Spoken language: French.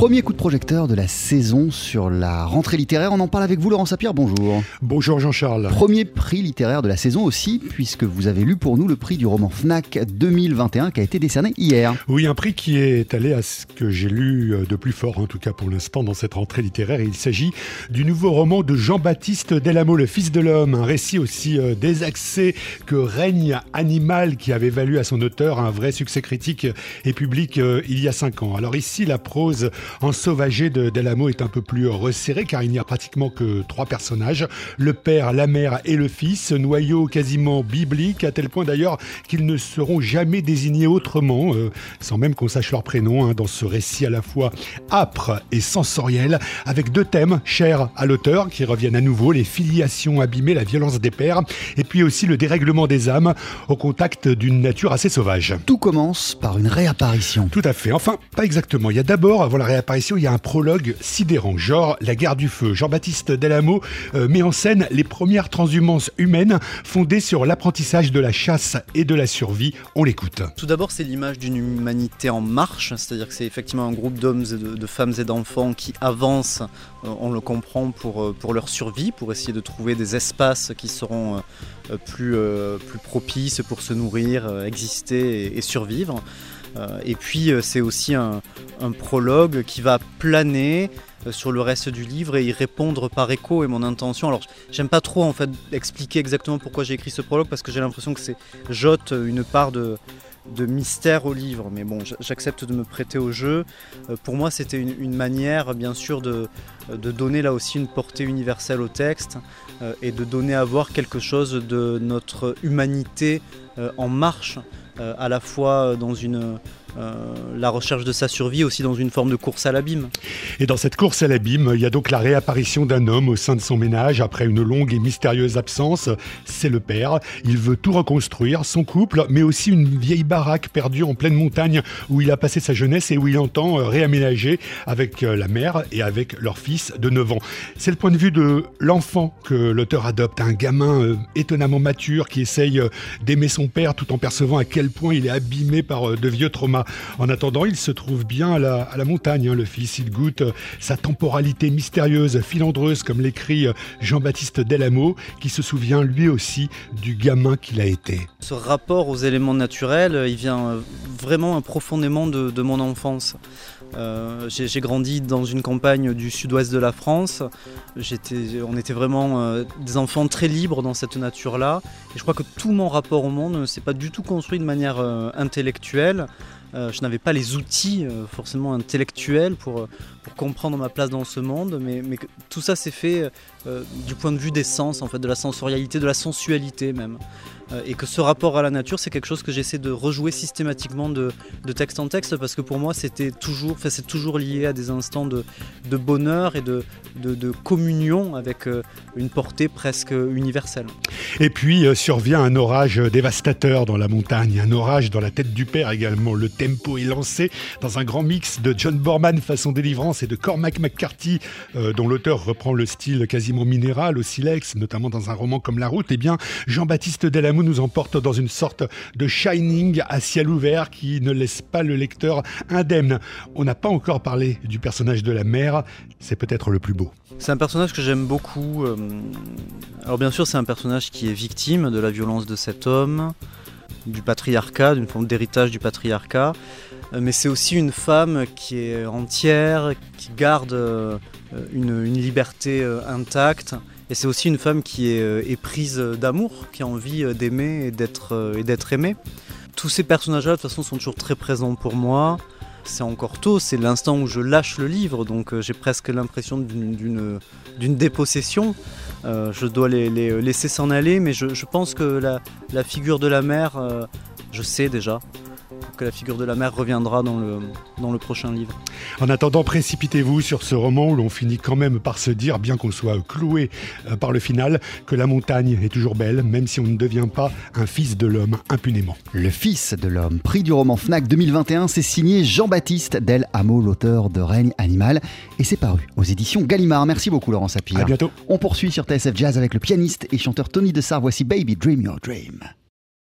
Premier coup de projecteur de la saison sur la rentrée littéraire. On en parle avec vous, Laurent Sapir. Bonjour. Bonjour Jean-Charles. Premier prix littéraire de la saison aussi, puisque vous avez lu pour nous le prix du roman Fnac 2021 qui a été décerné hier. Oui, un prix qui est allé à ce que j'ai lu de plus fort, en tout cas pour l'instant, dans cette rentrée littéraire. il s'agit du nouveau roman de Jean-Baptiste Delamo, Le Fils de l'Homme. Un récit aussi euh, désaxé que Règne animal qui avait valu à son auteur un vrai succès critique et public euh, il y a cinq ans. Alors ici, la prose ensauvagée de Delamo est un peu plus resserrée car il n'y a pratiquement que trois personnages, le père, la mère et le fils, noyau quasiment biblique, à tel point d'ailleurs qu'ils ne seront jamais désignés autrement, euh, sans même qu'on sache leur prénom, hein, dans ce récit à la fois âpre et sensoriel, avec deux thèmes chers à l'auteur qui reviennent à nouveau, les filiations abîmées, la violence des pères, et puis aussi le dérèglement des âmes au contact d'une nature assez sauvage. Tout commence par une réapparition. Tout à fait. Enfin, pas exactement. Il y a d'abord, avant la réapparition, il y a un prologue sidérant, genre la guerre du feu. Jean-Baptiste Delamo euh, met en scène les premières transhumances humaines fondées sur l'apprentissage de la chasse et de la survie. On l'écoute. Tout d'abord, c'est l'image d'une humanité en marche, c'est-à-dire que c'est effectivement un groupe d'hommes et de, femmes et d'enfants qui avancent, euh, on le comprend, pour, euh, pour leur survie, pour essayer de trouver des espaces qui seront plus propices pour se nourrir, exister et survivre. Euh, et puis euh, c'est aussi un, prologue qui va planer euh, sur le reste du livre et y répondre par écho et mon intention. Alors j'aime pas trop en fait expliquer exactement pourquoi j'ai écrit ce prologue parce que j'ai l'impression que c'est jote une part de, mystère au livre, mais bon, j'accepte de me prêter au jeu. Pour moi, c'était une, manière, bien sûr, de, de, donner là aussi une portée universelle au texte et de donner à voir quelque chose de notre humanité en marche à la fois dans une, euh, la recherche de sa survie, aussi dans une forme de course à l'abîme. Et dans cette course à l'abîme, il y a donc la réapparition d'un homme au sein de son ménage après une longue et mystérieuse absence. C'est le père. Il veut tout reconstruire, son couple, mais aussi une vieille baraque perdue en pleine montagne où il a passé sa jeunesse et où il entend euh, réaménager avec la mère et avec leur fils de 9 ans. C'est le point de vue de l'enfant que l'auteur adopte, un gamin étonnamment mature qui essaye d'aimer son père tout en percevant à quel point il est abîmé par euh, de vieux traumas. En attendant, il se trouve bien à la, montagne, hein, le fils. Il goûte euh, sa temporalité mystérieuse, filandreuse, comme l'écrit euh, Jean-Baptiste Delamo, qui se souvient lui aussi du gamin qu'il a été. Ce rapport aux éléments naturels, il vient vraiment profondément de, mon enfance. j'ai grandi dans une campagne du sud-ouest de la France. on était vraiment des enfants très libres dans cette nature-là. Et je crois que tout mon rapport au monde ne s'est pas du tout construit de manière euh, intellectuelle. Euh, je n'avais pas les outils euh, forcément intellectuels pour, comprendre ma place dans ce monde, mais, mais tout ça s'est fait du point de vue des sens, en fait, de la sensorialité, de la sensualité même. Euh, et que ce rapport à la nature, c'est quelque chose que j'essaie de rejouer systématiquement de, texte en texte parce que pour moi, c'était toujours, c'est toujours lié à des instants de, bonheur et de, communion avec euh, une portée presque universelle. Et puis euh, survient un orage dévastateur dans la montagne, un orage dans la tête du père également. Le tempo est lancé dans un grand mix de John Borman façon délivrance et de Cormac McCarthy, dont l'auteur reprend le style quasiment minéral au silex, notamment dans un roman comme La Route. Eh bien, Jean-Baptiste Delamour nous emporte dans une sorte de shining à ciel ouvert qui ne laisse pas le lecteur indemne. On n'a pas encore parlé du personnage de la mère, c'est peut-être le plus beau. C'est un personnage que j'aime beaucoup. Euh, alors bien sûr c'est un personnage qui est victime de la violence de cet homme, du patriarcat, d'une forme d'héritage du patriarcat euh, mais c'est aussi une femme qui est entière, qui garde euh, une, liberté intacte et c'est aussi une femme qui est euh, éprise d'amour, qui a envie euh, d'aimer euh, et d'être aimée. Tous ces personnages-là, de toute façon, sont toujours très présents pour moi. C'est encore tôt, c'est l'instant où je lâche le livre, donc j'ai presque l'impression d'une dépossession. Je dois les, laisser s'en aller, mais je, pense que la, figure de la mère, je sais déjà, que la figure de la mère reviendra dans le, dans le prochain livre. En attendant, précipitez-vous sur ce roman où l'on finit quand même par se dire, bien qu'on soit cloué euh, par le final, que la montagne est toujours belle, même si on ne devient pas un fils de l'homme impunément. Le fils de l'homme, prix du roman FNAC 2021, c'est signé Jean-Baptiste Del Hameau, l'auteur de Règne animal, et c'est paru aux éditions Gallimard. Merci beaucoup Laurent Sapir. À bientôt. On poursuit sur TSF Jazz avec le pianiste et chanteur Tony Dessart. Voici Baby Dream Your Dream.